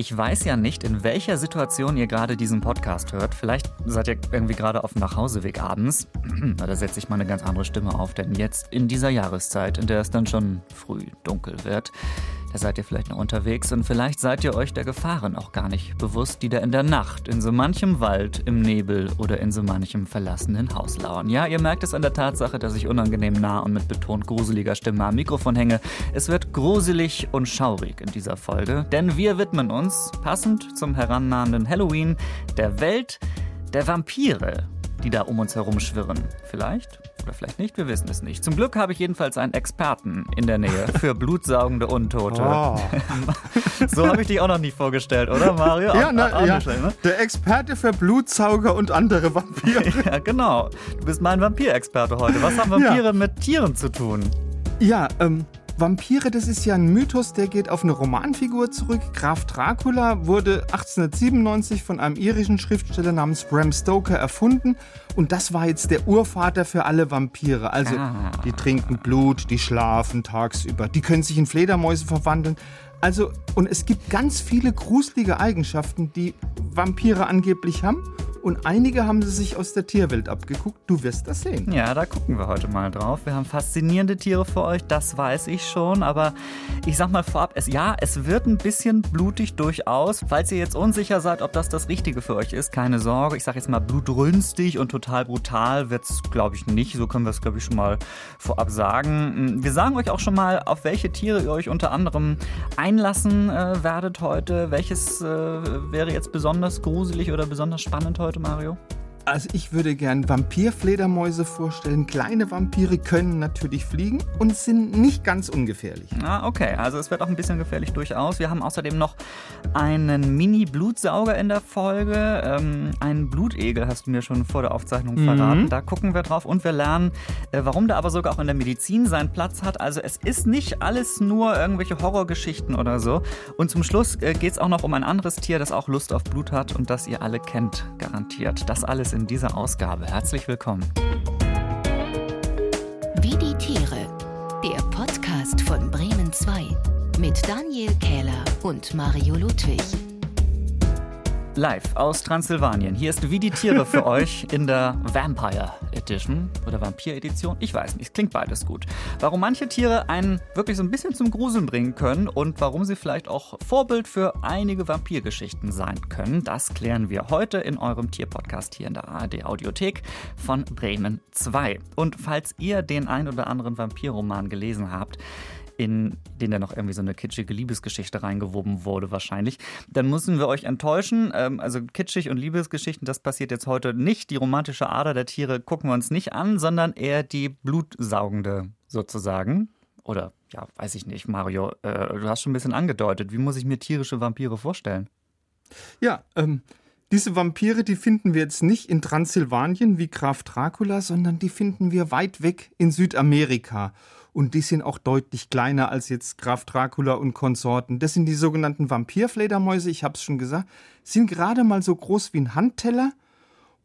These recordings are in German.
Ich weiß ja nicht, in welcher Situation ihr gerade diesen Podcast hört. Vielleicht seid ihr irgendwie gerade auf dem Nachhauseweg abends. da setze ich mal eine ganz andere Stimme auf, denn jetzt in dieser Jahreszeit, in der es dann schon früh dunkel wird, da seid ihr vielleicht noch unterwegs und vielleicht seid ihr euch der Gefahren auch gar nicht bewusst, die da in der Nacht in so manchem Wald, im Nebel oder in so manchem verlassenen Haus lauern. Ja, ihr merkt es an der Tatsache, dass ich unangenehm nah und mit betont gruseliger Stimme am Mikrofon hänge. Es wird gruselig und schaurig in dieser Folge, denn wir widmen uns, passend zum herannahenden Halloween, der Welt der Vampire, die da um uns herum schwirren. Vielleicht oder vielleicht nicht, wir wissen es nicht. Zum Glück habe ich jedenfalls einen Experten in der Nähe für blutsaugende Untote. Oh. so habe ich dich auch noch nie vorgestellt, oder Mario? Ja, na, ja. Ne? der Experte für Blutsauger und andere Vampire. ja, genau. Du bist mein Vampirexperte heute. Was haben Vampire ja. mit Tieren zu tun? Ja, ähm, Vampire, das ist ja ein Mythos, der geht auf eine Romanfigur zurück. Graf Dracula wurde 1897 von einem irischen Schriftsteller namens Bram Stoker erfunden und das war jetzt der Urvater für alle Vampire. Also ah. die trinken Blut, die schlafen tagsüber, die können sich in Fledermäuse verwandeln. Also, und es gibt ganz viele gruselige Eigenschaften, die Vampire angeblich haben und einige haben sie sich aus der Tierwelt abgeguckt. Du wirst das sehen. Ja, da gucken wir heute mal drauf. Wir haben faszinierende Tiere für euch, das weiß ich schon. Aber ich sag mal vorab, es, ja, es wird ein bisschen blutig durchaus. Falls ihr jetzt unsicher seid, ob das das Richtige für euch ist, keine Sorge. Ich sag jetzt mal blutrünstig und total brutal wird es, glaube ich, nicht. So können wir es, glaube ich, schon mal vorab sagen. Wir sagen euch auch schon mal, auf welche Tiere ihr euch unter anderem einlassen äh, werdet heute. Welches äh, wäre jetzt besonders gruselig oder besonders spannend heute? Heute, Mario? Also ich würde gern Vampirfledermäuse vorstellen. Kleine Vampire können natürlich fliegen und sind nicht ganz ungefährlich. Ah, okay. Also es wird auch ein bisschen gefährlich durchaus. Wir haben außerdem noch einen Mini-Blutsauger in der Folge. Ähm, einen Blutegel hast du mir schon vor der Aufzeichnung mhm. verraten. Da gucken wir drauf und wir lernen, äh, warum der aber sogar auch in der Medizin seinen Platz hat. Also es ist nicht alles nur irgendwelche Horrorgeschichten oder so. Und zum Schluss äh, geht es auch noch um ein anderes Tier, das auch Lust auf Blut hat und das ihr alle kennt, garantiert. Das alles in in dieser Ausgabe. Herzlich willkommen. Wie die Tiere, der Podcast von Bremen 2 mit Daniel Kähler und Mario Ludwig. Live aus Transsilvanien. Hier ist Wie die Tiere für euch in der Vampire Edition oder Vampir Edition. Ich weiß nicht, es klingt beides gut. Warum manche Tiere einen wirklich so ein bisschen zum Gruseln bringen können und warum sie vielleicht auch Vorbild für einige Vampirgeschichten sein können, das klären wir heute in eurem Tierpodcast hier in der ARD Audiothek von Bremen 2. Und falls ihr den ein oder anderen Vampirroman gelesen habt, in den da noch irgendwie so eine kitschige Liebesgeschichte reingewoben wurde wahrscheinlich, dann müssen wir euch enttäuschen. Ähm, also kitschig und Liebesgeschichten, das passiert jetzt heute nicht. Die romantische Ader der Tiere gucken wir uns nicht an, sondern eher die blutsaugende sozusagen. Oder ja, weiß ich nicht, Mario, äh, du hast schon ein bisschen angedeutet. Wie muss ich mir tierische Vampire vorstellen? Ja, ähm, diese Vampire, die finden wir jetzt nicht in Transsilvanien wie Graf Dracula, sondern die finden wir weit weg in Südamerika und die sind auch deutlich kleiner als jetzt Graf Dracula und Konsorten. Das sind die sogenannten Vampirfledermäuse, ich habe es schon gesagt, sind gerade mal so groß wie ein Handteller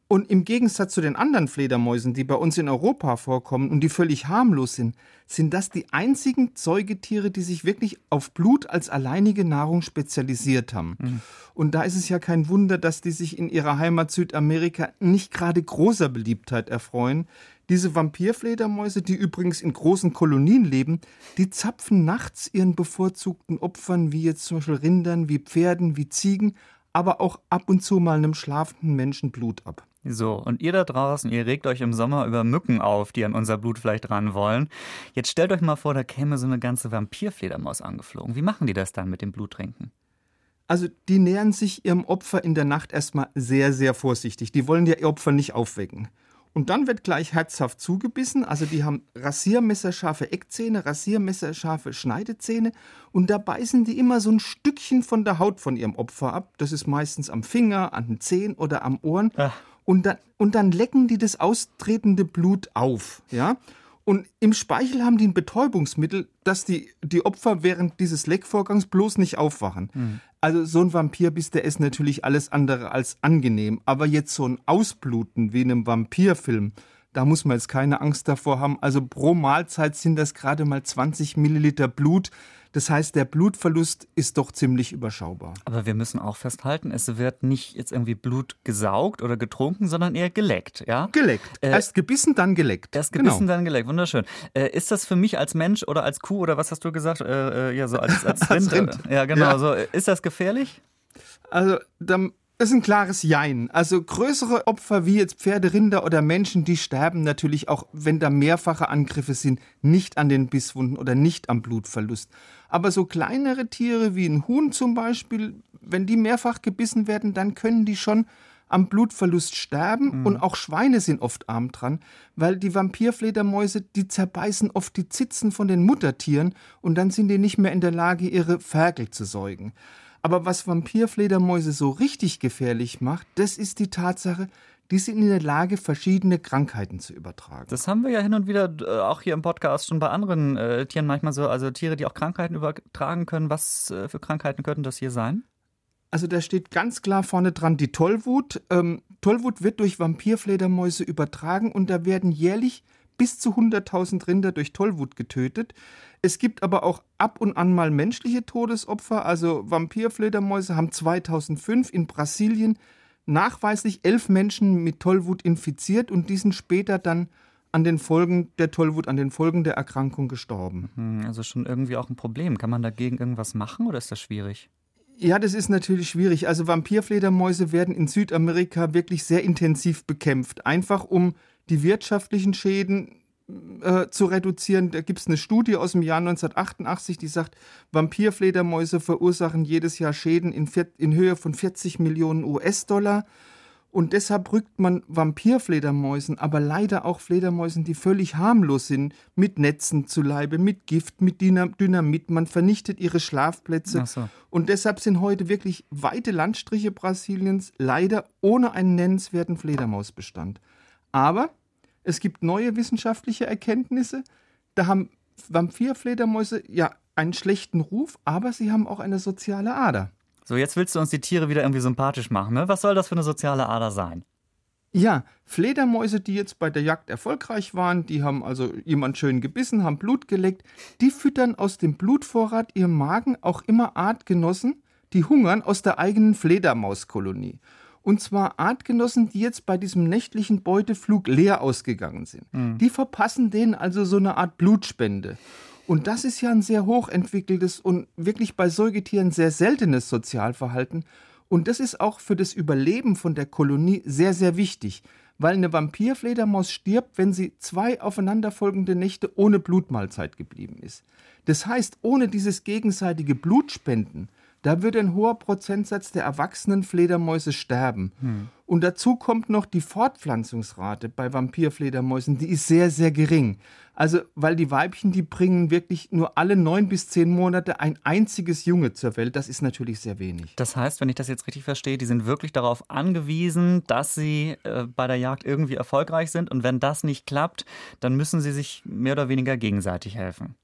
und im Gegensatz zu den anderen Fledermäusen, die bei uns in Europa vorkommen und die völlig harmlos sind, sind das die einzigen Säugetiere, die sich wirklich auf Blut als alleinige Nahrung spezialisiert haben. Mhm. Und da ist es ja kein Wunder, dass die sich in ihrer Heimat Südamerika nicht gerade großer Beliebtheit erfreuen. Diese Vampirfledermäuse, die übrigens in großen Kolonien leben, die zapfen nachts ihren bevorzugten Opfern, wie jetzt zum Beispiel Rindern, wie Pferden, wie Ziegen, aber auch ab und zu mal einem schlafenden Menschen Blut ab. So, und ihr da draußen, ihr regt euch im Sommer über Mücken auf, die an unser Blut vielleicht ran wollen. Jetzt stellt euch mal vor, da käme so eine ganze Vampirfledermaus angeflogen. Wie machen die das dann mit dem Bluttrinken? Also, die nähern sich ihrem Opfer in der Nacht erstmal sehr, sehr vorsichtig. Die wollen ja ihr Opfer nicht aufwecken. Und dann wird gleich herzhaft zugebissen. Also die haben rasiermesserscharfe Eckzähne, rasiermesserscharfe Schneidezähne. Und da beißen die immer so ein Stückchen von der Haut von ihrem Opfer ab. Das ist meistens am Finger, an den Zehen oder am Ohren. Und dann, und dann lecken die das austretende Blut auf. Ja? Und im Speichel haben die ein Betäubungsmittel, dass die, die Opfer während dieses Leckvorgangs bloß nicht aufwachen. Mhm. Also so ein Vampirbiss, der ist natürlich alles andere als angenehm. Aber jetzt so ein Ausbluten wie in einem Vampirfilm, Da muss man jetzt keine Angst davor haben. Also pro Mahlzeit sind das gerade mal 20 Milliliter Blut. Das heißt, der Blutverlust ist doch ziemlich überschaubar. Aber wir müssen auch festhalten, es wird nicht jetzt irgendwie Blut gesaugt oder getrunken, sondern eher geleckt, ja? Geleckt. Äh, erst gebissen, dann geleckt. Erst gebissen, genau. dann geleckt. Wunderschön. Äh, ist das für mich als Mensch oder als Kuh oder was hast du gesagt? Äh, äh ja, so als, als Rind. als Rind. Ja, genau. Ja. So, ist das gefährlich? Also, dann das ist ein klares Jein. Also größere Opfer wie jetzt Pferde, Rinder oder Menschen, die sterben natürlich auch, wenn da mehrfache Angriffe sind, nicht an den Bisswunden oder nicht am Blutverlust. Aber so kleinere Tiere wie ein Huhn zum Beispiel, wenn die mehrfach gebissen werden, dann können die schon am Blutverlust sterben mhm. und auch Schweine sind oft arm dran, weil die Vampirfledermäuse, die zerbeißen oft die Zitzen von den Muttertieren und dann sind die nicht mehr in der Lage, ihre Ferkel zu säugen. Aber was Vampirfledermäuse so richtig gefährlich macht, das ist die Tatsache, die sind in der Lage, verschiedene Krankheiten zu übertragen. Das haben wir ja hin und wieder äh, auch hier im Podcast schon bei anderen äh, Tieren manchmal so, also Tiere, die auch Krankheiten übertragen können. Was äh, für Krankheiten könnten das hier sein? Also da steht ganz klar vorne dran die Tollwut. Ähm, Tollwut wird durch Vampirfledermäuse übertragen und da werden jährlich bis zu 100.000 Rinder durch Tollwut getötet. Es gibt aber auch ab und an mal menschliche Todesopfer. Also Vampirfledermäuse haben 2005 in Brasilien nachweislich elf Menschen mit Tollwut infiziert und die sind später dann an den Folgen der Tollwut, an den Folgen der Erkrankung gestorben. Hm, also schon irgendwie auch ein Problem. Kann man dagegen irgendwas machen oder ist das schwierig? Ja, das ist natürlich schwierig. Also Vampirfledermäuse werden in Südamerika wirklich sehr intensiv bekämpft, einfach um die wirtschaftlichen Schäden äh, zu reduzieren. Da gibt es eine Studie aus dem Jahr 1988, die sagt, Vampirfledermäuse verursachen jedes Jahr Schäden in, in Höhe von 40 Millionen US-Dollar. Und deshalb rückt man Vampirfledermäusen, aber leider auch Fledermäusen, die völlig harmlos sind, mit Netzen zu Leibe, mit Gift, mit Dynamit. Man vernichtet ihre Schlafplätze. So. Und deshalb sind heute wirklich weite Landstriche Brasiliens leider ohne einen nennenswerten Fledermausbestand. Aber es gibt neue wissenschaftliche Erkenntnisse. Da haben Vampirfledermäuse ja einen schlechten Ruf, aber sie haben auch eine soziale Ader. So, jetzt willst du uns die Tiere wieder irgendwie sympathisch machen, ne? Was soll das für eine soziale Ader sein? Ja, Fledermäuse, die jetzt bei der Jagd erfolgreich waren, die haben also jemand schön gebissen, haben Blut geleckt, die füttern aus dem Blutvorrat ihrem Magen auch immer Artgenossen, die hungern aus der eigenen Fledermauskolonie. Und zwar Artgenossen, die jetzt bei diesem nächtlichen Beuteflug leer ausgegangen sind. Mhm. Die verpassen denen also so eine Art Blutspende. Und das ist ja ein sehr hochentwickeltes und wirklich bei Säugetieren sehr seltenes Sozialverhalten. Und das ist auch für das Überleben von der Kolonie sehr, sehr wichtig, weil eine Vampirfledermaus stirbt, wenn sie zwei aufeinanderfolgende Nächte ohne Blutmahlzeit geblieben ist. Das heißt, ohne dieses gegenseitige Blutspenden da würde ein hoher Prozentsatz der erwachsenen Fledermäuse sterben. Hm. Und dazu kommt noch die Fortpflanzungsrate bei Vampirfledermäusen, die ist sehr, sehr gering. Also, weil die Weibchen, die bringen wirklich nur alle neun bis zehn Monate ein einziges Junge zur Welt. Das ist natürlich sehr wenig. Das heißt, wenn ich das jetzt richtig verstehe, die sind wirklich darauf angewiesen, dass sie äh, bei der Jagd irgendwie erfolgreich sind. Und wenn das nicht klappt, dann müssen sie sich mehr oder weniger gegenseitig helfen.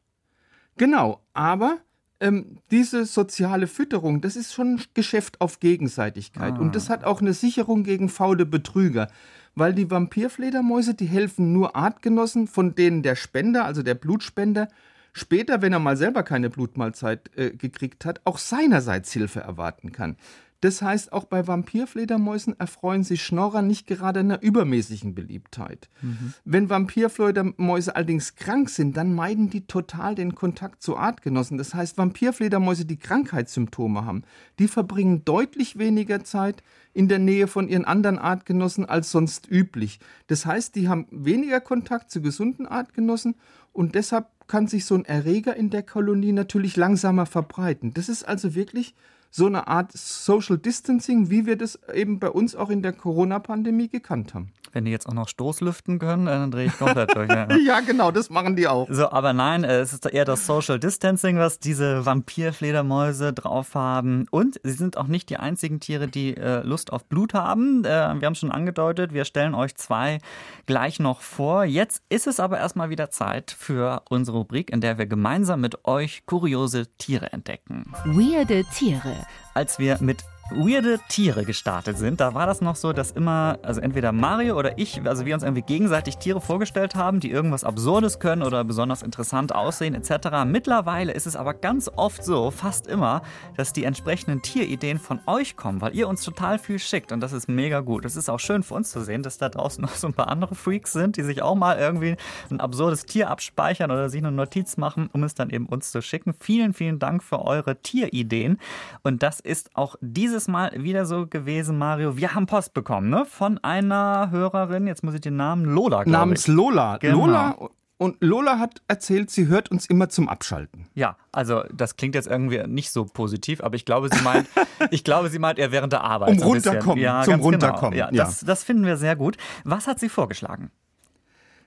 Genau, aber ähm, diese soziale Fütterung, das ist schon ein Geschäft auf Gegenseitigkeit. Ah. Und das hat auch eine Sicherung gegen faule Betrüger. Weil die Vampirfledermäuse, die helfen nur Artgenossen, von denen der Spender, also der Blutspender, später, wenn er mal selber keine Blutmahlzeit äh, gekriegt hat, auch seinerseits Hilfe erwarten kann. Das heißt, auch bei Vampirfledermäusen erfreuen sich Schnorrer nicht gerade einer übermäßigen Beliebtheit. Mhm. Wenn Vampirfledermäuse allerdings krank sind, dann meiden die total den Kontakt zu Artgenossen. Das heißt, Vampirfledermäuse, die Krankheitssymptome haben, die verbringen deutlich weniger Zeit in der Nähe von ihren anderen Artgenossen als sonst üblich. Das heißt, die haben weniger Kontakt zu gesunden Artgenossen und deshalb kann sich so ein Erreger in der Kolonie natürlich langsamer verbreiten. Das ist also wirklich so eine Art Social Distancing, wie wir das eben bei uns auch in der Corona-Pandemie gekannt haben. Wenn die jetzt auch noch Stoßlüften können, äh, dann drehe ich komplett durch. Ja. ja, genau, das machen die auch. So, aber nein, äh, es ist eher das Social Distancing, was diese Vampirfledermäuse drauf haben. Und sie sind auch nicht die einzigen Tiere, die äh, Lust auf Blut haben. wir haben schon angedeutet, wir stellen euch zwei gleich noch vor. Jetzt ist es aber erstmal wieder Zeit für unsere Rubrik, in der wir gemeinsam mit euch kuriose Tiere entdecken. Weirde Tiere. Als wir mit weirde Tiere gestartet sind, da war das noch so, dass immer, also entweder Mario oder ich, also wir uns irgendwie gegenseitig Tiere vorgestellt haben, die irgendwas Absurdes können oder besonders interessant aussehen etc. Mittlerweile ist es aber ganz oft so, fast immer, dass die entsprechenden Tierideen von euch kommen, weil ihr uns total viel schickt und das ist mega gut. Es ist auch schön für uns zu sehen, dass da draußen noch so ein paar andere Freaks sind, die sich auch mal irgendwie ein absurdes Tier abspeichern oder sich eine Notiz machen, um es dann eben uns zu schicken. Vielen, vielen Dank für eure Tierideen und das ist auch dieses Mal wieder so gewesen, Mario. Wir haben Post bekommen, ne? Von einer Hörerin, jetzt muss ich den Namen Lola, glaube Namens ich. Lola. Genau. Lola und Lola hat erzählt, sie hört uns immer zum Abschalten. Ja, also das klingt jetzt irgendwie nicht so positiv, aber ich glaube, sie meint, ich glaube, sie meint eher während der Arbeit. Um runterkommen, ja, zum ganz Runterkommen, Genau. Ja, ja. Das, das finden wir sehr gut. Was hat sie vorgeschlagen?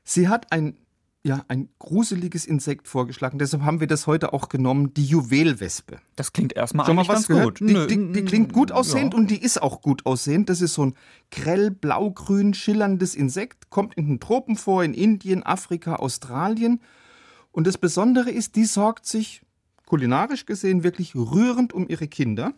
Sie hat ein, ja, ein gruseliges Insekt vorgeschlagen, deshalb haben wir das heute auch genommen, die Juwelwespe. Das klingt erstmal Schon mal was ganz gehört? gut. Die, die, die klingt gut aussehend ja. und die ist auch gut aussehend. Das ist so ein grell blau-grün schillerndes Insekt, kommt in den Tropen vor, in Indien, Afrika, Australien. Und das Besondere ist, die sorgt sich kulinarisch gesehen wirklich rührend um ihre Kinder.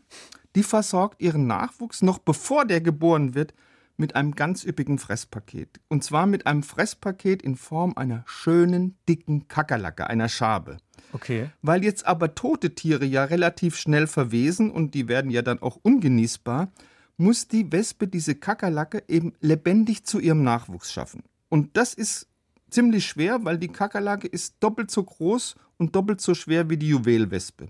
Die versorgt ihren Nachwuchs noch bevor der geboren wird mit einem ganz üppigen Fresspaket. Und zwar mit einem Fresspaket in Form einer schönen, dicken Kakerlake, einer Schabe. Okay. Weil jetzt aber tote Tiere ja relativ schnell verwesen und die werden ja dann auch ungenießbar, muss die Wespe diese Kakerlake eben lebendig zu ihrem Nachwuchs schaffen. Und das ist ziemlich schwer, weil die Kakerlake ist doppelt so groß und doppelt so schwer wie die Juwelwespe.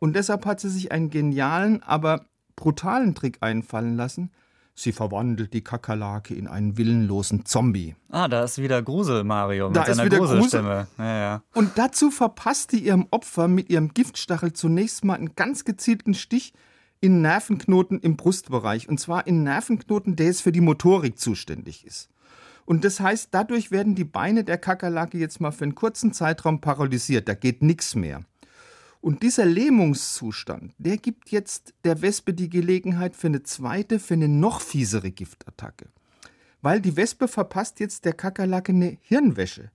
Und deshalb hat sie sich einen genialen, aber brutalen Trick einfallen lassen. Sie verwandelt die Kakerlake in einen willenlosen Zombie. Ah, da ist wieder Grusel, Mario, mit Da ist seiner wieder Gruselstimme. Ja, ja. Und dazu verpasst die ihrem Opfer mit ihrem Giftstachel zunächst mal einen ganz gezielten Stich in Nervenknoten im Brustbereich. Und zwar in Nervenknoten, der jetzt für die Motorik zuständig ist. Und das heißt, dadurch werden die Beine der Kakerlake jetzt mal für einen kurzen Zeitraum paralysiert. Da geht nichts mehr. Und dieser Lähmungszustand, der gibt jetzt der Wespe die Gelegenheit für eine zweite, für eine noch fiesere Giftattacke. Weil die Wespe verpasst jetzt der Kakerlake eine Hirnwäsche.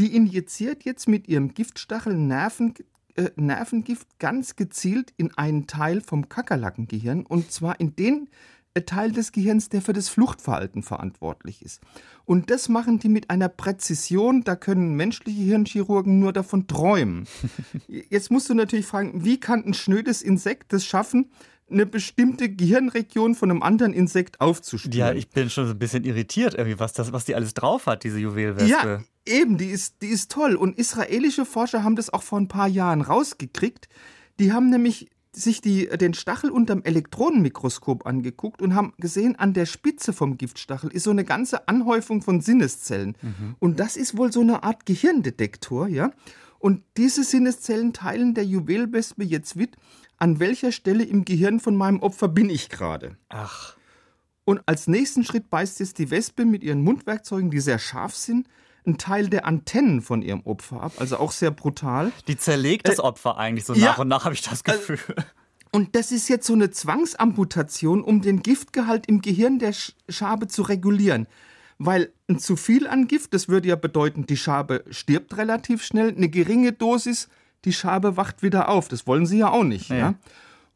Die injiziert jetzt mit ihrem Giftstachel Nerven, äh, Nervengift ganz gezielt in einen Teil vom Kakerlakengehirn und zwar in den Teil des Gehirns, der für das Fluchtverhalten verantwortlich ist. Und das machen die mit einer Präzision, da können menschliche Hirnchirurgen nur davon träumen. Jetzt musst du natürlich fragen, wie kann ein schnödes Insekt das schaffen, eine bestimmte Gehirnregion von einem anderen Insekt aufzuspüren? Ja, ich bin schon so ein bisschen irritiert, irgendwie, was, das, was die alles drauf hat, diese Juwelwespe. Ja, eben, die ist, die ist toll. Und israelische Forscher haben das auch vor ein paar Jahren rausgekriegt. Die haben nämlich sich die, den Stachel unterm Elektronenmikroskop angeguckt und haben gesehen, an der Spitze vom Giftstachel ist so eine ganze Anhäufung von Sinneszellen. Und das ist wohl so eine Art Gehirndetektor, ja. Und diese Sinneszellen teilen der Juwelwespe jetzt mit, an welcher Stelle im Gehirn von meinem Opfer bin ich gerade. Ach, Und als nächsten Schritt beißt jetzt die Wespe mit ihren Mundwerkzeugen, die sehr scharf sind, einen Teil der Antennen von ihrem Opfer ab, also auch sehr brutal. die zerlegt das Opfer eigentlich so ja. nach und nach, habe ich das Gefühl. Und das ist jetzt so eine Zwangsamputation, um den Giftgehalt im Gehirn der Sch- Schabe zu regulieren. Weil ein zu viel an Gift, das würde ja bedeuten, die Schabe stirbt relativ schnell. Eine geringe Dosis, die Schabe wacht wieder auf. Das wollen sie ja auch nicht. Nee. Ja?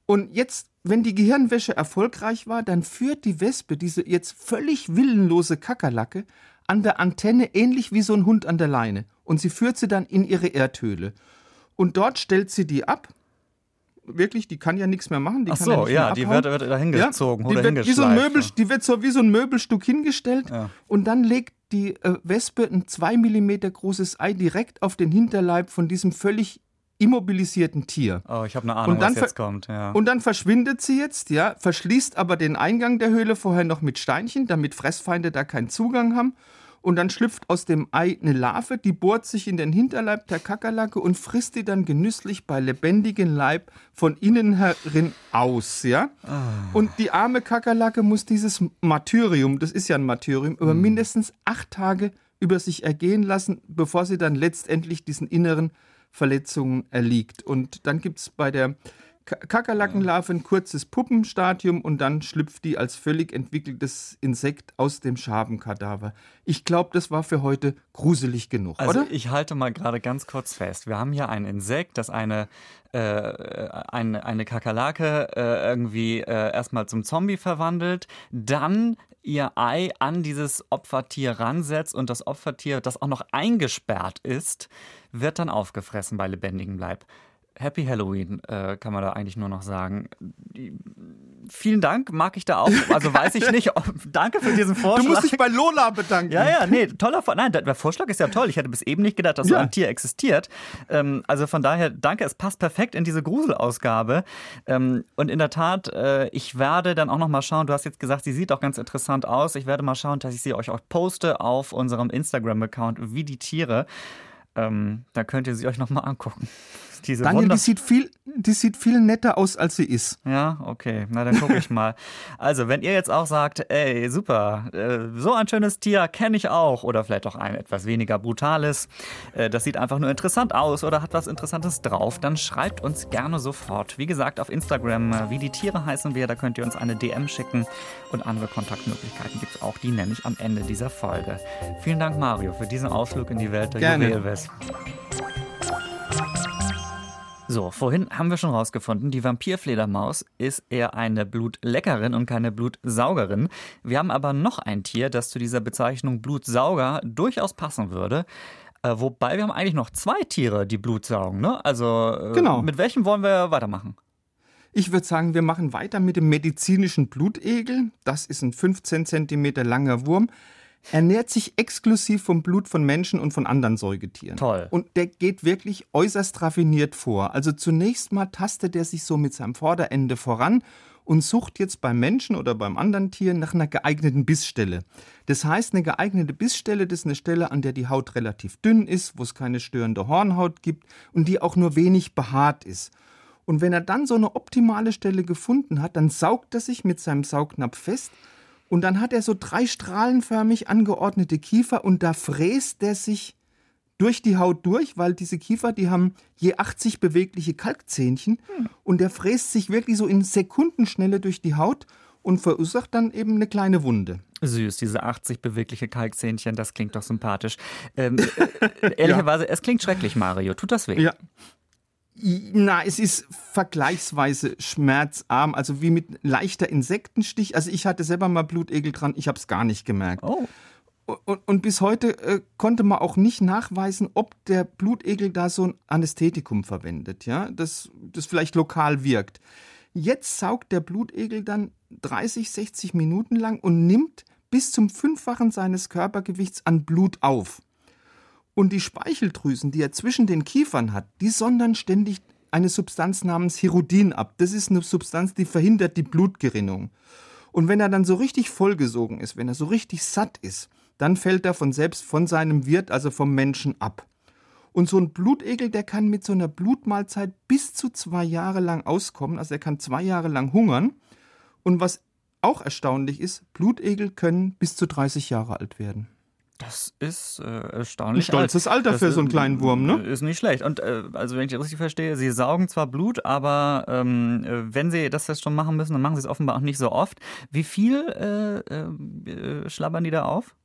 Und jetzt, wenn die Gehirnwäsche erfolgreich war, dann führt die Wespe diese jetzt völlig willenlose Kakerlake an der Antenne ähnlich wie so ein Hund an der Leine. Und sie führt sie dann in ihre Erdhöhle. Und dort stellt sie die ab. Wirklich, die kann ja nichts mehr machen. Die Ach kann so, ja, ja, die wird, wird dahin gezogen die oder wird wie so ein. Möbel, Die wird so wie so ein Möbelstück hingestellt Ja. und dann legt die äh, Wespe ein 2 mm großes Ei direkt auf den Hinterleib von diesem völlig immobilisierten Tier. Oh, ich habe eine Ahnung, Und dann was jetzt kommt. Ja. Und dann verschwindet sie jetzt, ja, verschließt aber den Eingang der Höhle vorher noch mit Steinchen, damit Fressfeinde da keinen Zugang haben. Und dann schlüpft aus dem Ei eine Larve, die bohrt sich in den Hinterleib der Kakerlake und frisst die dann genüsslich bei lebendigem Leib von innen herin aus, ja. Und die arme Kakerlake muss dieses Martyrium, das ist ja ein Martyrium, über mindestens acht Tage über sich ergehen lassen, bevor sie dann letztendlich diesen inneren Verletzungen erliegt. Und dann gibt es bei der Kakerlakenlarve ein kurzes Puppenstadium und dann schlüpft die als völlig entwickeltes Insekt aus dem Schabenkadaver. Ich glaube, das war für heute gruselig genug, also oder? Ich halte mal gerade ganz kurz fest. Wir haben hier ein Insekt, das eine, äh, eine, eine Kakerlake äh, irgendwie äh, erstmal zum Zombie verwandelt, dann ihr Ei an dieses Opfertier ransetzt und das Opfertier, das auch noch eingesperrt ist, wird dann aufgefressen bei lebendigem Leib. Happy Halloween, äh, kann man da eigentlich nur noch sagen. Vielen Dank, mag ich da auch. Also weiß ich nicht. danke für diesen Vorschlag. Du musst dich bei Lola bedanken. Ja, ja, nee, toller Vorschlag. Nein, der Vorschlag ist ja toll. Ich hätte bis eben nicht gedacht, dass ja. so ein Tier existiert. Ähm, also von daher, danke, es passt perfekt in diese Gruselausgabe. Ähm, und in der Tat, äh, ich werde dann auch noch mal schauen. Du hast jetzt gesagt, sie sieht auch ganz interessant aus. Ich werde mal schauen, dass ich sie euch auch poste auf unserem Instagram-Account, wie die Tiere. Ähm, da könnt ihr sie euch noch mal angucken. Diese Daniel, Wunder die sieht, viel, die sieht viel netter aus, als sie ist. Ja, okay. Na, dann gucke ich mal. Also, wenn ihr jetzt auch sagt, ey, super, äh, so ein schönes Tier kenne ich auch, oder vielleicht auch ein etwas weniger brutales, äh, das sieht einfach nur interessant aus oder hat was Interessantes drauf, dann schreibt uns gerne sofort. Wie gesagt, auf Instagram, äh, wie die Tiere heißen wir, da könnt ihr uns eine DM schicken und andere Kontaktmöglichkeiten gibt es auch, die nenne ich am Ende dieser Folge. Vielen Dank, Mario, für diesen Ausflug in die Welt der Juwelwes. So, vorhin haben wir schon rausgefunden, die Vampirfledermaus ist eher eine Blutleckerin und keine Blutsaugerin. Wir haben aber noch ein Tier, das zu dieser Bezeichnung Blutsauger durchaus passen würde. Äh, wobei wir haben eigentlich noch zwei Tiere, die Blut saugen. Ne? Also äh, genau. mit welchem wollen wir weitermachen? Ich würde sagen, wir machen weiter mit dem medizinischen Blutegel. Das ist ein 15 cm langer Wurm ernährt sich exklusiv vom Blut von Menschen und von anderen Säugetieren. Toll. Und der geht wirklich äußerst raffiniert vor. Also zunächst mal tastet er sich so mit seinem Vorderende voran und sucht jetzt beim Menschen oder beim anderen Tier nach einer geeigneten Bissstelle. Das heißt, eine geeignete Bissstelle, das ist eine Stelle, an der die Haut relativ dünn ist, wo es keine störende Hornhaut gibt und die auch nur wenig behaart ist. Und wenn er dann so eine optimale Stelle gefunden hat, dann saugt er sich mit seinem Saugnapf fest und dann hat er so drei strahlenförmig angeordnete Kiefer und da fräst er sich durch die Haut durch, weil diese Kiefer, die haben je 80 bewegliche Kalkzähnchen hm. und der fräst sich wirklich so in Sekundenschnelle durch die Haut und verursacht dann eben eine kleine Wunde. Süß, diese 80 bewegliche Kalkzähnchen, das klingt doch sympathisch. Ähm, äh, ehrlicherweise, ja. es klingt schrecklich, Mario. Tut das weh? Ja. Na, es ist vergleichsweise schmerzarm, also wie mit leichter Insektenstich. Also ich hatte selber mal Blutegel dran, ich habe es gar nicht gemerkt. Oh. Und, und bis heute äh, konnte man auch nicht nachweisen, ob der Blutegel da so ein Anästhetikum verwendet, ja, das, das vielleicht lokal wirkt. Jetzt saugt der Blutegel dann 30, 60 Minuten lang und nimmt bis zum Fünffachen seines Körpergewichts an Blut auf. Und die Speicheldrüsen, die er zwischen den Kiefern hat, die sondern ständig eine Substanz namens Hirudin ab. Das ist eine Substanz, die verhindert die Blutgerinnung. Und wenn er dann so richtig vollgesogen ist, wenn er so richtig satt ist, dann fällt er von selbst von seinem Wirt, also vom Menschen ab. Und so ein Blutegel, der kann mit so einer Blutmahlzeit bis zu zwei Jahre lang auskommen. Also er kann zwei Jahre lang hungern. Und was auch erstaunlich ist, Blutegel können bis zu 30 Jahre alt werden. Das ist äh, erstaunlich. Ein stolzes alt. Alter das für so einen kleinen Wurm, ne? Ist nicht schlecht. Und äh, also wenn ich das richtig verstehe, sie saugen zwar Blut, aber ähm, äh, wenn sie das jetzt schon machen müssen, dann machen sie es offenbar auch nicht so oft. Wie viel äh, äh, schlabbern die da auf?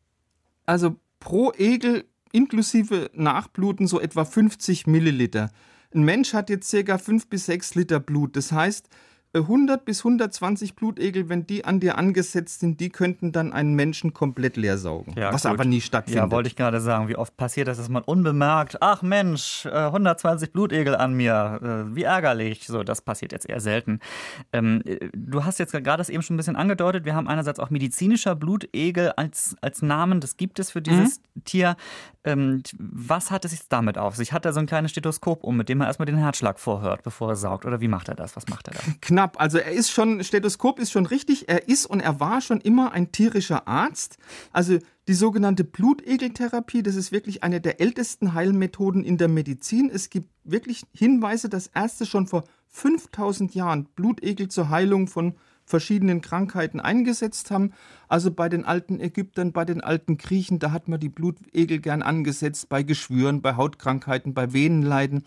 Also pro Egel inklusive Nachbluten so etwa 50 Milliliter. Ein Mensch hat jetzt circa 5 bis 6 Liter Blut. Das heißt, 100 bis 120 Blutegel, wenn die an dir angesetzt sind, die könnten dann einen Menschen komplett leer saugen. Ja, was gut. aber nie stattfindet. Ja, wollte ich gerade sagen. Wie oft passiert das, dass man unbemerkt, ach Mensch, 120 äh, Blutegel an mir, äh, wie ärgerlich. So, das passiert jetzt eher selten. Ähm, äh, du hast jetzt gerade das eben schon ein bisschen angedeutet. Wir haben einerseits auch medizinischer Blutegel als, als Namen. Das gibt es für dieses mhm. Tier. Ähm, was hat es sich damit auf sich? Hat er so ein kleines Stethoskop um, mit dem er erstmal den Herzschlag vorhört, bevor er saugt? Oder wie macht er das? Was macht er da? Knapp knapp. Also er ist schon, Stethoskop ist schon richtig. Er ist und er war schon immer ein tierischer Arzt. Also die sogenannte Blutegeltherapie, das ist wirklich eine der ältesten Heilmethoden in der Medizin. Es gibt wirklich Hinweise, dass Ärzte schon vor 5000 Jahren Blutegel zur Heilung von verschiedenen Krankheiten eingesetzt haben. Also bei den alten Ägyptern, bei den alten Griechen, da hat man die Blutegel gern angesetzt, bei Geschwüren, bei Hautkrankheiten, bei Venenleiden.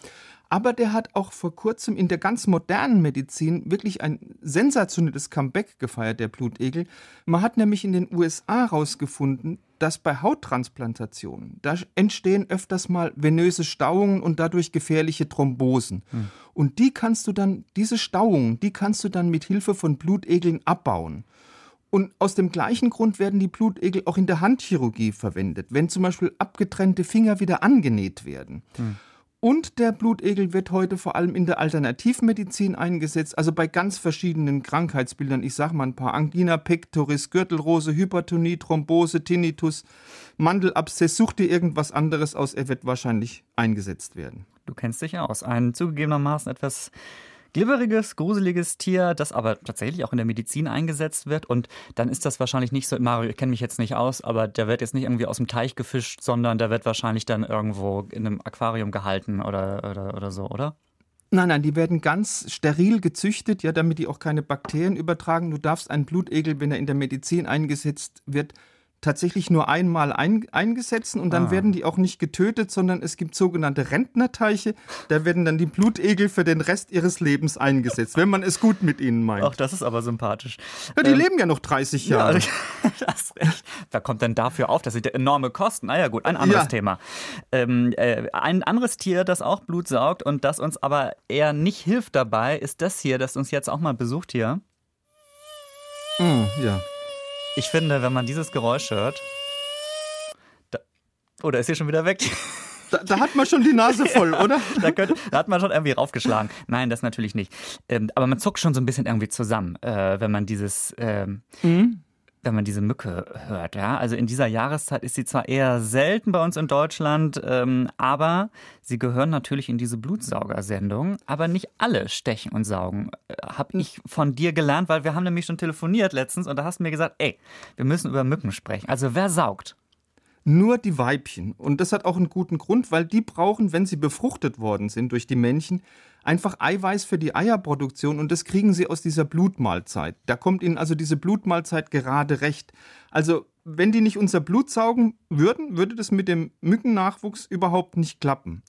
Aber der hat auch vor kurzem in der ganz modernen Medizin wirklich ein sensationelles Comeback gefeiert, der Blutegel. Man hat nämlich in den USA herausgefunden, dass bei Hauttransplantationen, da entstehen öfters mal venöse Stauungen und dadurch gefährliche Thrombosen. Hm. Und die kannst du dann, diese Stauungen, die kannst du dann mit Hilfe von Blutegeln abbauen. Und aus dem gleichen Grund werden die Blutegel auch in der Handchirurgie verwendet, wenn zum Beispiel abgetrennte Finger wieder angenäht werden. Hm. Und der Blutegel wird heute vor allem in der Alternativmedizin eingesetzt, also bei ganz verschiedenen Krankheitsbildern. Ich sage mal ein paar: Angina pectoris, Gürtelrose, Hypertonie, Thrombose, Tinnitus, Mandelabszess. Such dir irgendwas anderes aus, er wird wahrscheinlich eingesetzt werden. Du kennst dich aus. Ein zugegebenermaßen etwas glibberiges, gruseliges Tier, das aber tatsächlich auch in der Medizin eingesetzt wird. Und dann ist das wahrscheinlich nicht so, Mario, ich kenne mich jetzt nicht aus, aber der wird jetzt nicht irgendwie aus dem Teich gefischt, sondern der wird wahrscheinlich dann irgendwo in einem Aquarium gehalten oder, oder, oder so, oder? Nein, nein, die werden ganz steril gezüchtet, ja, damit die auch keine Bakterien übertragen. Du darfst einen Blutegel, wenn er in der Medizin eingesetzt wird, tatsächlich nur einmal ein, eingesetzt und dann ah. werden die auch nicht getötet, sondern es gibt sogenannte Rentnerteiche. Da werden dann die Blutegel für den Rest ihres Lebens eingesetzt, wenn man es gut mit ihnen meint. Ach, das ist aber sympathisch. Ja, die ähm, leben ja noch 30 Jahre. Ja, das. Wer kommt denn dafür auf? Das sind ja enorme Kosten. Naja, gut, ein anderes ja. Thema. Ähm, äh, ein anderes Tier, das auch Blut saugt und das uns aber eher nicht hilft dabei, ist das hier, das uns jetzt auch mal besucht hier. Mm, ja. Ich finde, wenn man dieses Geräusch hört. Da, oh, da ist hier schon wieder weg. Da, da, hat man schon die Nase voll, oder? da, könnte, da, hat man schon irgendwie raufgeschlagen. Nein, das natürlich nicht. Ähm, aber man zuckt schon so ein bisschen irgendwie zusammen, äh, wenn man dieses. Ähm, mhm wenn man diese Mücke hört. Ja? Also in dieser Jahreszeit ist sie zwar eher selten bei uns in Deutschland, ähm, aber sie gehören natürlich in diese Blutsaugersendung. Aber nicht alle stechen und saugen. Äh, Habe ich von dir gelernt, weil wir haben nämlich schon telefoniert letztens und da hast du mir gesagt, ey, wir müssen über Mücken sprechen. Also wer saugt? Nur die Weibchen. Und das hat auch einen guten Grund, weil die brauchen, wenn sie befruchtet worden sind durch die Männchen, einfach Eiweiß für die Eierproduktion und das kriegen sie aus dieser Blutmahlzeit. Da kommt ihnen also diese Blutmahlzeit gerade recht. Also wenn die nicht unser Blut saugen würden, würde das mit dem Mückennachwuchs überhaupt nicht klappen.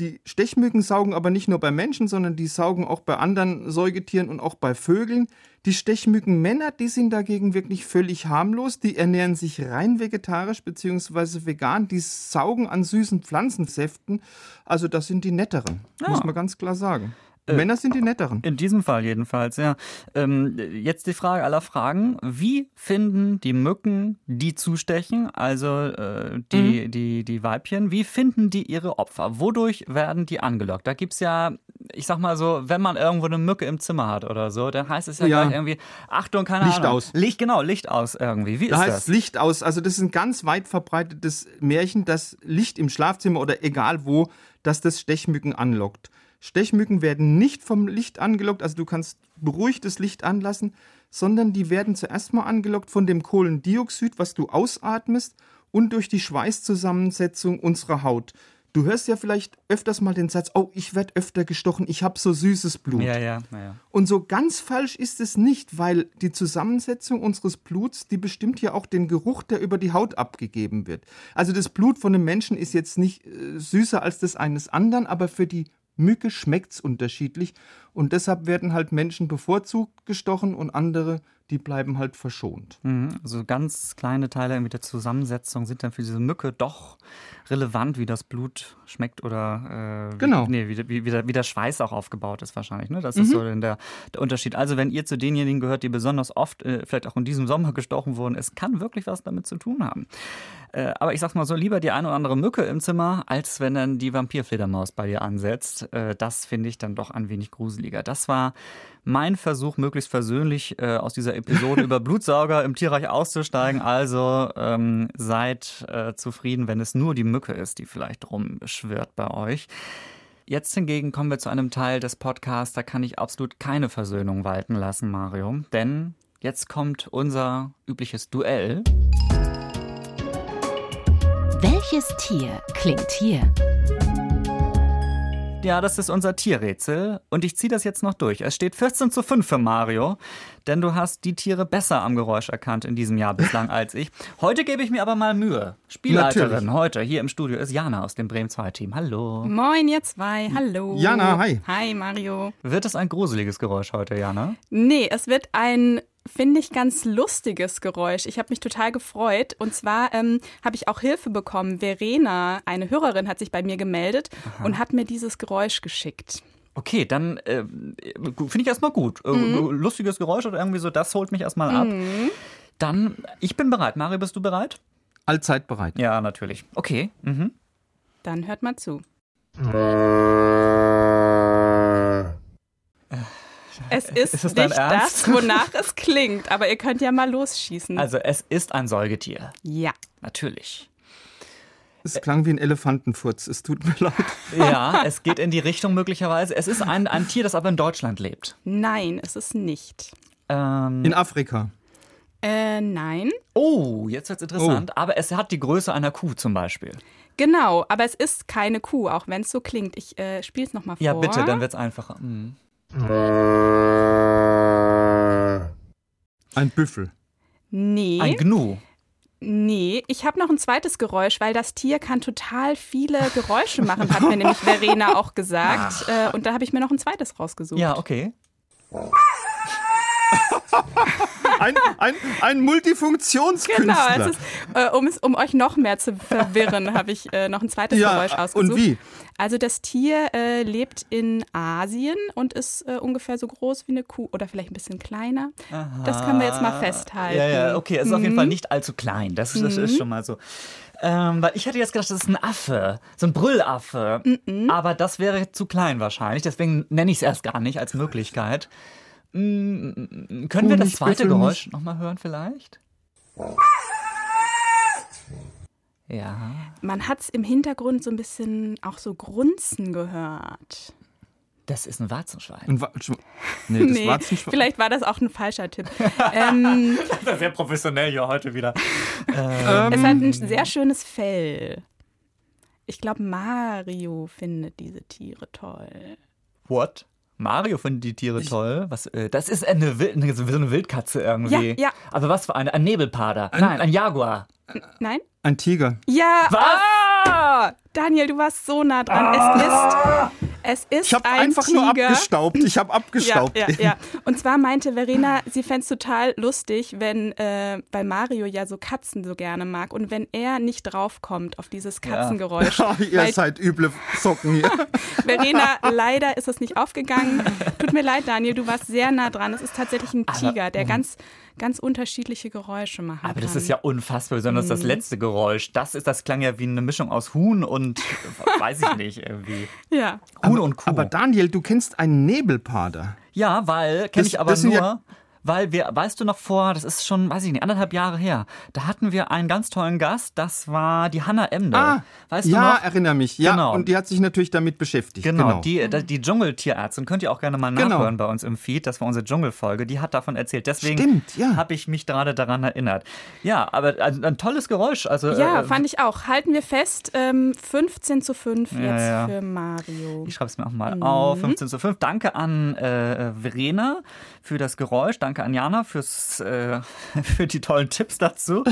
Die Stechmücken saugen aber nicht nur bei Menschen, sondern die saugen auch bei anderen Säugetieren und auch bei Vögeln. Die Stechmückenmänner, die sind dagegen wirklich völlig harmlos. Die ernähren sich rein vegetarisch bzw. vegan. Die saugen an süßen Pflanzensäften. Also das sind die netteren, ja. muss man ganz klar sagen. Äh, Männer sind die netteren. In diesem Fall jedenfalls, ja. Ähm, jetzt die Frage aller Fragen. Wie finden die Mücken, die zustechen, also äh, die, mhm. die, die Weibchen, wie finden die ihre Opfer? Wodurch werden die angelockt? Da gibt es ja, ich sag mal so, wenn man irgendwo eine Mücke im Zimmer hat oder so, dann heißt es ja, ja. gleich irgendwie, Achtung, keine Licht Ahnung. aus. Licht, genau, Licht aus irgendwie. Wie da ist heißt das? Licht aus. Also das ist ein ganz weit verbreitetes Märchen, dass Licht im Schlafzimmer oder egal wo, dass das Stechmücken anlockt. Stechmücken werden nicht vom Licht angelockt, also du kannst beruhigt das Licht anlassen, sondern die werden zuerst mal angelockt von dem Kohlendioxid, was du ausatmest, und durch die Schweißzusammensetzung unserer Haut. Du hörst ja vielleicht öfters mal den Satz, oh, ich werde öfter gestochen, ich habe so süßes Blut. Ja, ja, ja. Und so ganz falsch ist es nicht, weil die Zusammensetzung unseres Bluts, die bestimmt ja auch den Geruch, der über die Haut abgegeben wird. Also das Blut von einem Menschen ist jetzt nicht äh, süßer als das eines anderen, aber für die Mücke schmeckt es unterschiedlich und deshalb werden halt Menschen bevorzugt gestochen und andere die bleiben halt verschont. Mhm, also ganz kleine Teile mit der Zusammensetzung sind dann für diese Mücke doch relevant, wie das Blut schmeckt oder äh, genau. nee, wie, wie, wie, der, wie, der, Schweiß auch aufgebaut ist wahrscheinlich. Ne? Das mhm. ist so der, der, Unterschied. Also wenn ihr zu denjenigen gehört, die besonders oft, äh, vielleicht auch in diesem Sommer gestochen wurden, es kann wirklich was damit zu tun haben. Äh, aber ich sag's mal so, lieber die eine oder andere Mücke im Zimmer, als wenn dann die Vampirfledermaus bei dir ansetzt. Äh, das finde ich dann doch ein wenig gruseliger. Das war mein Versuch, möglichst versöhnlich äh, aus dieser Episode über Blutsauger im Tierreich auszusteigen. Also ähm, seid äh, zufrieden, wenn es nur die Mücke ist, die vielleicht rumschwirrt bei euch. Jetzt hingegen kommen wir zu einem Teil des Podcasts, da kann ich absolut keine Versöhnung walten lassen, Mario. Denn jetzt kommt unser übliches Duell. Welches Tier klingt hier? Ja, das ist unser Tierrätsel und ich ziehe das jetzt noch durch. Es steht 14 zu 5 für Mario, denn du hast die Tiere besser am Geräusch erkannt in diesem Jahr bislang als ich. Heute gebe ich mir aber mal Mühe. Spielleiterin Natürlich. heute hier im Studio ist Jana aus dem Bremen 2 Team. Hallo. Moin, ihr zwei. Hallo. Jana, hi. Hi, Mario. Wird es ein gruseliges Geräusch heute, Jana? Nee, es wird ein, finde ich, ganz lustiges Geräusch. Ich habe mich total gefreut. Und zwar ähm, habe ich auch Hilfe bekommen. Verena, eine Hörerin, hat sich bei mir gemeldet und hat mir dieses Geräusch geschickt. Okay, dann äh, finde ich erstmal gut. Äh, Lustiges Geräusch oder irgendwie so, das holt mich erstmal ab. Dann, ich bin bereit. Mario, bist du bereit? Allzeit bereit. Ja, natürlich. Okay. Mhm. Dann hört mal zu. Es ist, Ist es nicht das, wonach es klingt, aber ihr könnt ja mal losschießen. Also, es ist ein Säugetier. ja. Natürlich. Es klang wie ein Elefantenfurz. Es tut mir leid. Ja, es geht in die Richtung möglicherweise. Es ist ein, ein Tier, das aber in Deutschland lebt. Nein, es ist nicht. Ähm, In Afrika. Äh, nein. oh, jetzt wird's interessant. Aber es hat die Größe einer Kuh zum Beispiel. Genau, aber es ist keine Kuh, auch wenn es so klingt. Ich äh, spiele es nochmal vor. Ja, bitte, dann wird's einfacher. Mhm. Ein Büffel. Nee, Ein Gnu. nee. Ich habe noch ein zweites Geräusch, weil das Tier kann total viele Geräusche machen, hat mir nämlich Verena auch gesagt. Äh, und da habe ich mir noch ein zweites rausgesucht. Ja, okay. Ein, ein, ein Multifunktionskünstler. Genau, es ist, äh, um, es, um euch noch mehr zu verwirren, habe ich äh, noch ein zweites Ja, Geräusch und ausgesucht. wie? Also das Tier äh, lebt in Asien und ist äh, ungefähr so groß wie eine Kuh oder vielleicht ein bisschen kleiner. Das können wir jetzt mal festhalten. Ja, ja, okay. Es ist auf jeden Mhm. Fall nicht allzu klein. Das, das ist schon mal so. Ähm, weil ich hätte jetzt gedacht, das ist ein Affe, so ein Brüllaffe. Mhm. Aber das wäre zu klein wahrscheinlich. Deswegen nenne ich es erst gar nicht als Möglichkeit. Mm, können wir das zweite Geräusch nochmal hören vielleicht? Ja. Man hat es im Hintergrund so ein bisschen auch so Grunzen gehört. Das ist ein Warzenschwein. Ein Wa nee, das nee, Warzenschwein. vielleicht war das auch ein falscher Tipp. ähm, Sehr professionell hier heute wieder. es hat ein sehr schönes Fell. Ich glaube, Mario findet diese Tiere toll. What? Mario findet die Tiere toll. Was, äh, das ist eine, eine, so eine Wildkatze irgendwie. Ja, ja. Aber was für eine? Ein Nebelpader. Nein, ein Jaguar. Nein? Ein Tiger. Ja! Was? Oh, Daniel, du warst so nah dran. Es ist, es ist Ich habe ein einfach Tiger. nur abgestaubt. Ich habe abgestaubt. Ja, ja, ja. Und zwar meinte Verena, sie fände es total lustig, wenn, äh, weil Mario ja so Katzen so gerne mag und wenn er nicht draufkommt auf dieses Katzengeräusch. Oh, ihr weil seid üble Socken hier. Verena, leider ist es nicht aufgegangen. Tut mir leid, Daniel, du warst sehr nah dran. Es ist tatsächlich ein Tiger, der ganz, ganz unterschiedliche Geräusche machen Aber kann. das ist ja unfassbar, besonders das letzte Geräusch. Das ist, das klang ja wie eine Mischung aus Huhn und weiß ich nicht irgendwie. Ja. Huhn und Kuh. Aber Daniel, du kennst einen Nebelpader. ja, weil kenne ich aber das nur. ja- weil wir, weißt du noch vor, das ist schon, weiß ich nicht, anderthalb Jahre her, da hatten wir einen ganz tollen Gast, das war die Hanna Emde. Ah, weißt du ja, noch? erinnere mich. Ja, Genau. und die hat sich natürlich damit beschäftigt. Genau, Genau. die, da- die Dschungeltierärztin, könnt ihr auch gerne mal Genau. nachhören bei uns im Feed, das war unsere Dschungelfolge, die hat davon erzählt. Deswegen Stimmt, ja. habe ich mich gerade daran erinnert. Ja, aber also, ein tolles Geräusch. Also, Ja, äh, fand ich auch. Halten wir fest, ähm, 15 zu 5 jetzt ja. für Mario. Ich schreibe es mir auch mal auf. Mhm. 15 zu 5. Danke an äh, Verena für das Geräusch. Danke an Jana fürs, äh, für die tollen Tipps dazu.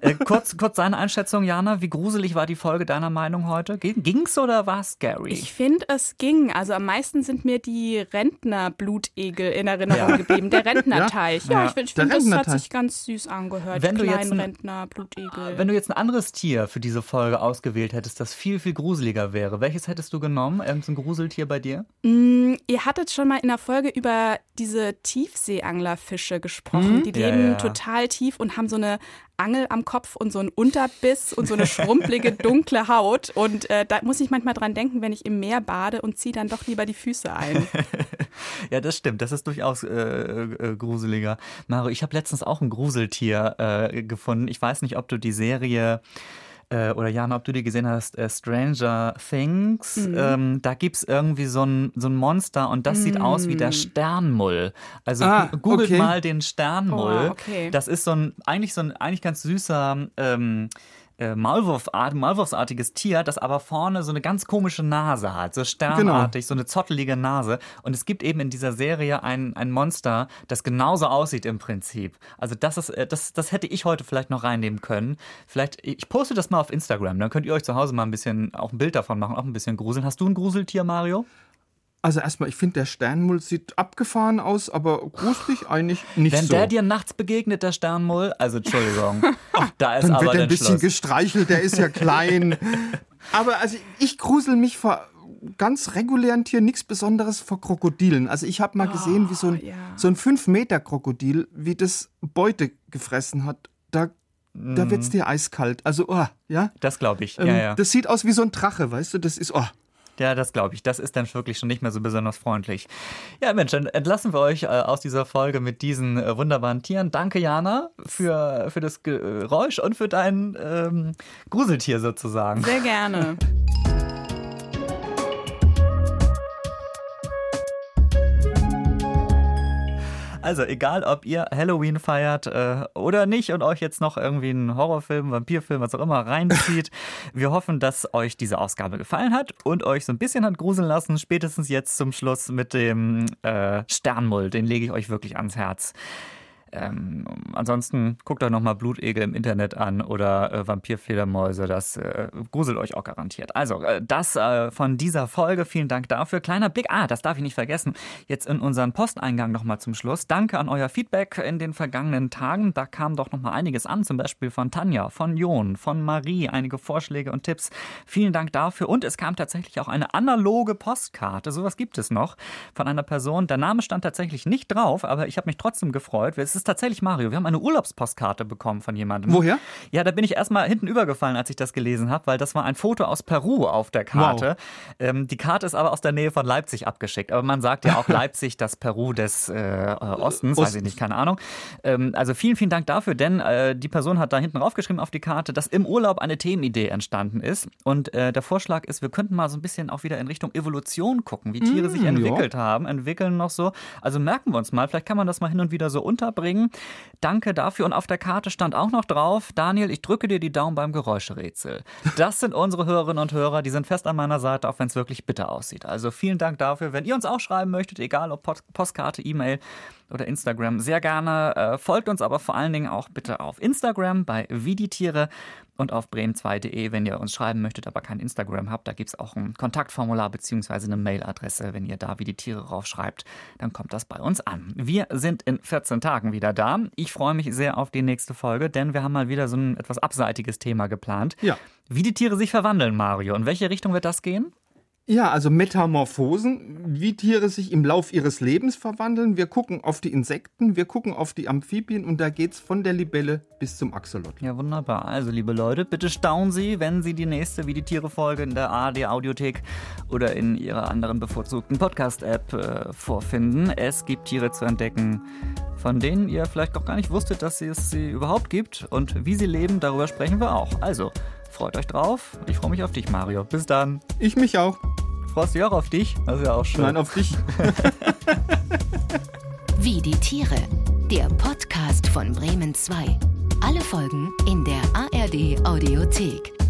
äh, kurz, kurz deine Einschätzung, Jana. Wie gruselig war die Folge deiner Meinung heute? Ging- Ging's oder war es scary? Ich finde, es ging. Also am meisten sind mir die Rentner-Blutegel in Erinnerung Ja. geblieben. Der Rentnerteich. Ja, Ja. ich finde, ich Der find, das hat sich ganz süß angehört. Wenn die du jetzt kleinen ein- Rentner-Blutegel. Wenn du jetzt ein anderes Tier für diese Folge ausgewählt hättest, das viel, viel gruseliger wäre, welches hättest du genommen? Irgendein Gruseltier bei dir? Mm, Ihr hattet schon mal in der Folge über diese Tiefseeanglerfische gesprochen. Die Hm? Ja, leben ja. total tief und haben so eine Angel am Kopf und so einen Unterbiss und so eine schrumpelige, dunkle Haut. Und äh, da muss ich manchmal dran denken, wenn ich im Meer bade und ziehe dann doch lieber die Füße ein. Ja, das stimmt. Das ist durchaus äh, äh, gruseliger. Mario, ich habe letztens auch ein Gruseltier äh, gefunden. Ich weiß nicht, ob du die Serie äh, oder Jana, ob du die gesehen hast, äh, Stranger Things. Mhm. Ähm, da gibt's irgendwie so ein, so ein Monster und das sieht aus wie der Sternmull. Also Ah, googelt okay. mal den Sternmull. Oh, okay. Das ist so ein, eigentlich so ein, eigentlich ganz süßer, ähm, äh, Maulwurfart, Maulwurfsartiges Tier, das aber vorne so eine ganz komische Nase hat, so sternartig, genau. so eine zottelige Nase. Und es gibt eben in dieser Serie ein, ein Monster, das genauso aussieht im Prinzip. Also das ist, äh, das, das hätte ich heute vielleicht noch reinnehmen können. Vielleicht, ich poste das mal auf Instagram, dann könnt ihr euch zu Hause mal ein bisschen auch ein Bild davon machen, auch ein bisschen gruseln. Hast du ein Gruseltier, Mario? Also erstmal, ich finde, der Sternmull sieht abgefahren aus, aber gruselig eigentlich nicht Wenn so. Wenn der dir nachts begegnet, der Sternmull, also Entschuldigung, Ach, da ist dann aber wird er ein bisschen Schluss. gestreichelt, der ist ja klein. aber also ich grusel mich vor ganz regulären Tieren nichts Besonderes vor Krokodilen. Also ich habe mal gesehen, wie so ein, oh, ja. so ein 5-Meter-Krokodil, wie das Beute gefressen hat. Da da wird's dir eiskalt. Also, oh, ja. Das glaube ich. Ähm, ja, ja. Das sieht aus wie so ein Drache, weißt du? Das ist, oh. Ja, das glaube ich. Das ist dann wirklich schon nicht mehr so besonders freundlich. Ja, Mensch, dann entlassen wir euch äh, aus dieser Folge mit diesen äh, wunderbaren Tieren. Danke, Jana, für, für das Geräusch und für dein ähm, Gruseltier sozusagen. Sehr gerne. Also egal, ob ihr Halloween feiert äh, oder nicht und euch jetzt noch irgendwie einen Horrorfilm, Vampirfilm, was auch immer reinzieht. wir hoffen, dass euch diese Ausgabe gefallen hat und euch so ein bisschen hat gruseln lassen. Spätestens jetzt zum Schluss mit dem äh, Sternmull. Den lege ich euch wirklich ans Herz. Ähm, ansonsten guckt euch nochmal Blutegel im Internet an oder äh, Vampirfledermäuse, das äh, gruselt euch auch garantiert. Also, äh, das äh, von dieser Folge, vielen Dank dafür. Kleiner Blick, ah, das darf ich nicht vergessen, jetzt in unseren Posteingang nochmal zum Schluss. Danke an euer Feedback in den vergangenen Tagen. Da kam doch nochmal einiges an, zum Beispiel von Tanja, von Jon, von Marie, einige Vorschläge und Tipps. Vielen Dank dafür. Und es kam tatsächlich auch eine analoge Postkarte, sowas gibt es noch, von einer Person. Der Name stand tatsächlich nicht drauf, aber ich habe mich trotzdem gefreut. Es ist ist tatsächlich Mario. Wir haben eine Urlaubspostkarte bekommen von jemandem. Woher? Ja, da bin ich erstmal hinten übergefallen, als ich das gelesen habe, weil das war ein Foto aus Peru auf der Karte. Wow. Ähm, die Karte ist aber aus der Nähe von Leipzig abgeschickt. Aber man sagt ja auch Leipzig, das Peru des äh, äh Ostens, weiß ich nicht, keine Ahnung. Ähm, also vielen, vielen Dank dafür, denn äh, die Person hat da hinten draufgeschrieben auf die Karte, dass im Urlaub eine Themenidee entstanden ist. Und äh, der Vorschlag ist, wir könnten mal so ein bisschen auch wieder in Richtung Evolution gucken, wie Tiere mm, sich entwickelt ja. haben, entwickeln noch so. Also merken wir uns mal, vielleicht kann man das mal hin und wieder so unterbringen bringen. Danke dafür. Und auf der Karte stand auch noch drauf, Daniel, ich drücke dir die Daumen beim Geräuscherätsel. Das sind unsere Hörerinnen und Hörer, die sind fest an meiner Seite, auch wenn es wirklich bitter aussieht. Also vielen Dank dafür. Wenn ihr uns auch schreiben möchtet, egal ob Postkarte, E-Mail oder Instagram, sehr gerne. Äh, folgt uns aber vor allen Dingen auch bitte auf Instagram bei Viditiere und auf bremen2.de, wenn ihr uns schreiben möchtet, aber kein Instagram habt. Da gibt es auch ein Kontaktformular bzw. eine Mailadresse. Wenn ihr da wie die Tiere raufschreibt, dann kommt das bei uns an. Wir sind in 14 Tagen wieder da. Ich freue mich sehr auf die nächste Folge, denn wir haben mal wieder so ein etwas abseitiges Thema geplant. Ja. Wie die Tiere sich verwandeln, Mario. In welche Richtung wird das gehen? Ja, also Metamorphosen, wie Tiere sich im Lauf ihres Lebens verwandeln. Wir gucken auf die Insekten, wir gucken auf die Amphibien und da geht's von der Libelle bis zum Axolotl. Ja, wunderbar. Also, liebe Leute, bitte staunen Sie, wenn Sie die nächste Wie die Tiere Folge in der ARD Audiothek oder in Ihrer anderen bevorzugten Podcast-App äh, vorfinden. Es gibt Tiere zu entdecken, von denen ihr vielleicht auch gar nicht wusstet, dass es sie überhaupt gibt und wie sie leben, darüber sprechen wir auch. Also, Freut euch drauf. Ich freue mich auf dich, Mario. Bis dann. Ich mich auch. Freust du dich auch auf dich? Das ist ja auch schön. Nein, auf dich. Wie die Tiere. Der Podcast von Bremen 2. Alle Folgen in der ARD Audiothek.